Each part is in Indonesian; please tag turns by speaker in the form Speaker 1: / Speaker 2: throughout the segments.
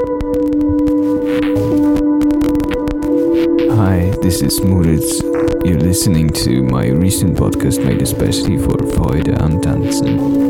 Speaker 1: Hi, this is Moritz. You're listening to my recent podcast made especially for Freude am Tanzen.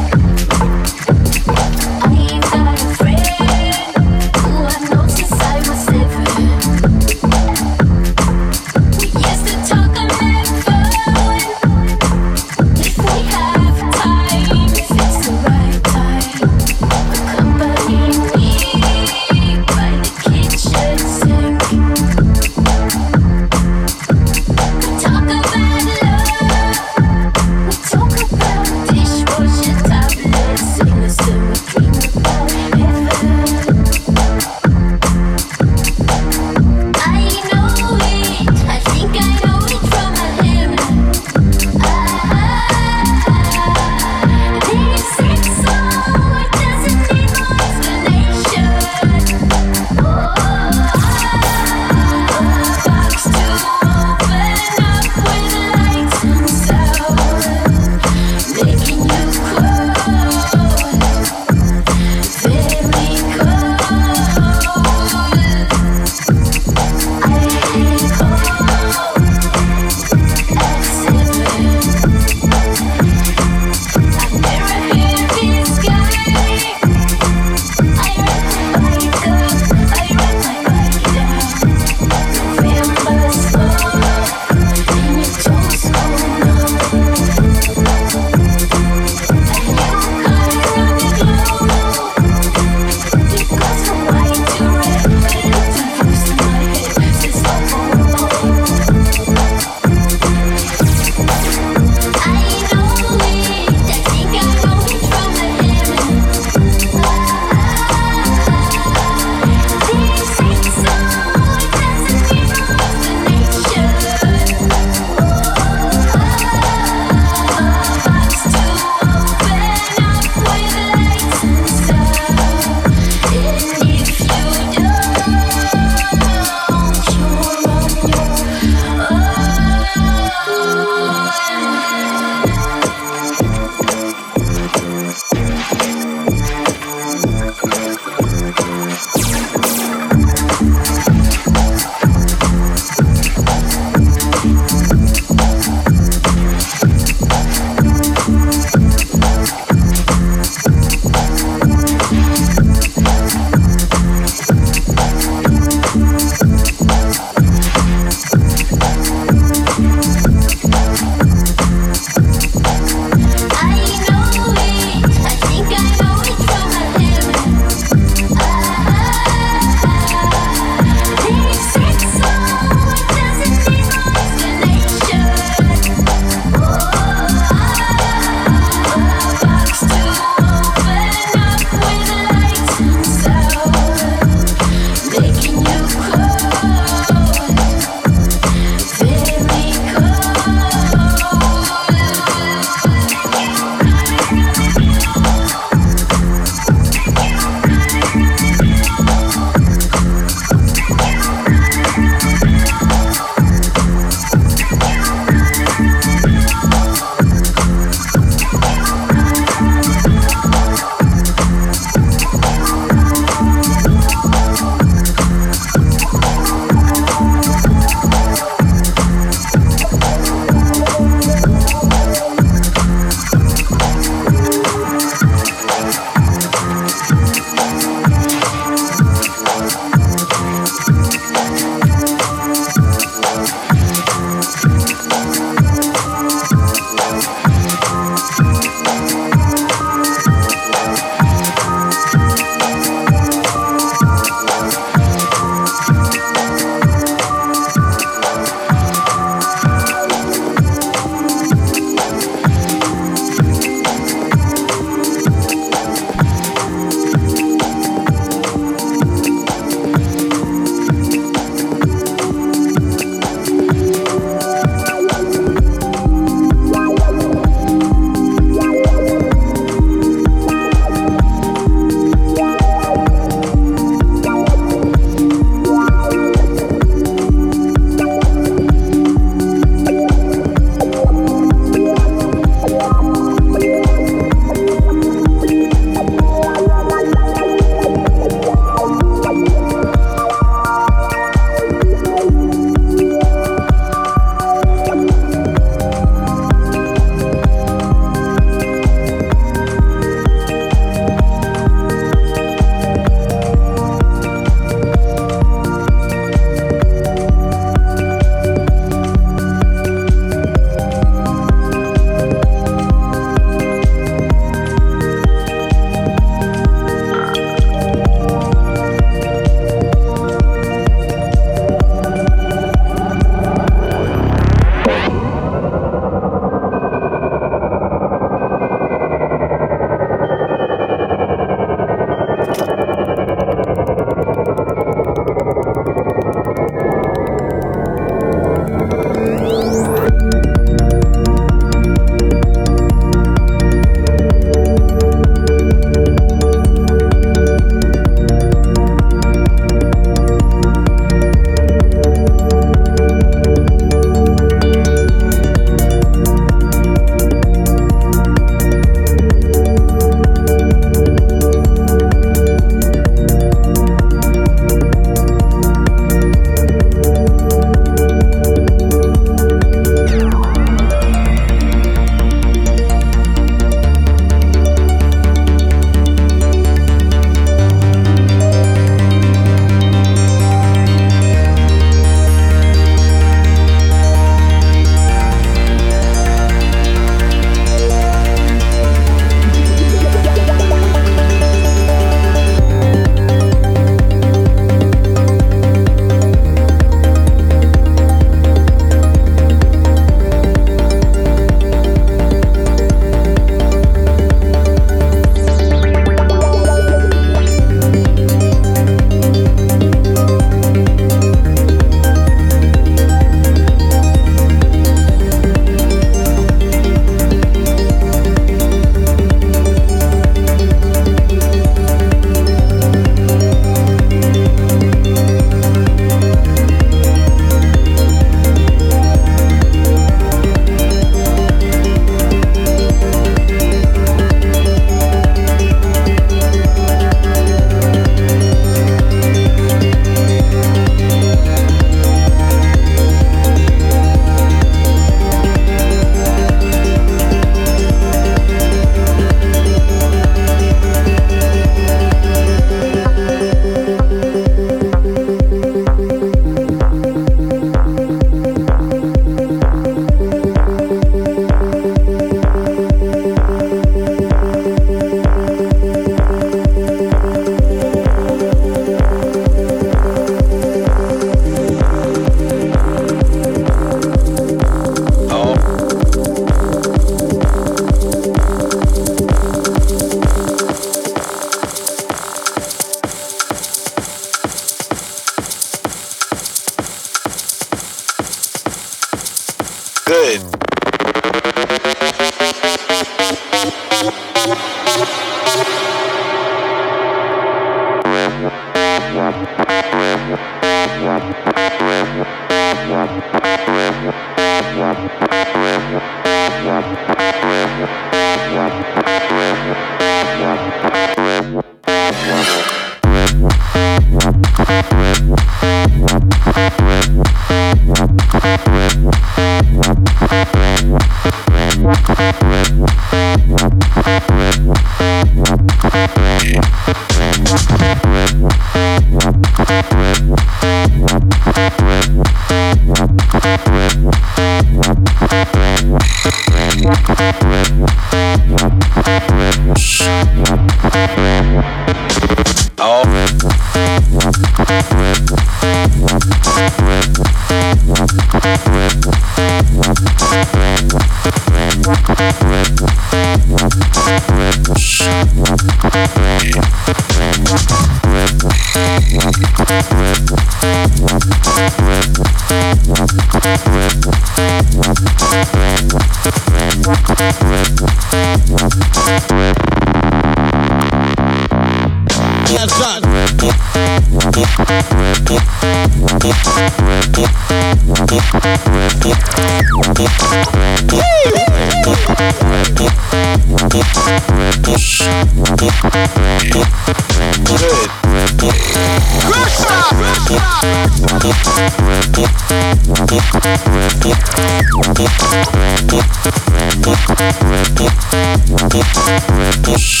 Speaker 2: Push.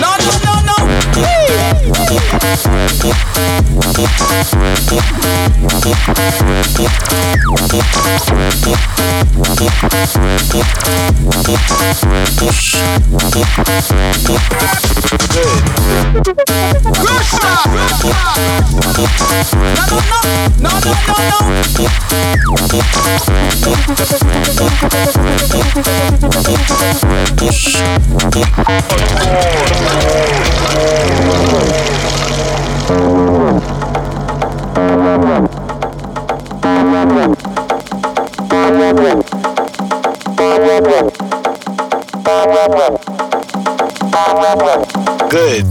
Speaker 2: No, no, Редактор субтитров А.Семкин Корректор А.Егорова no.
Speaker 3: Good.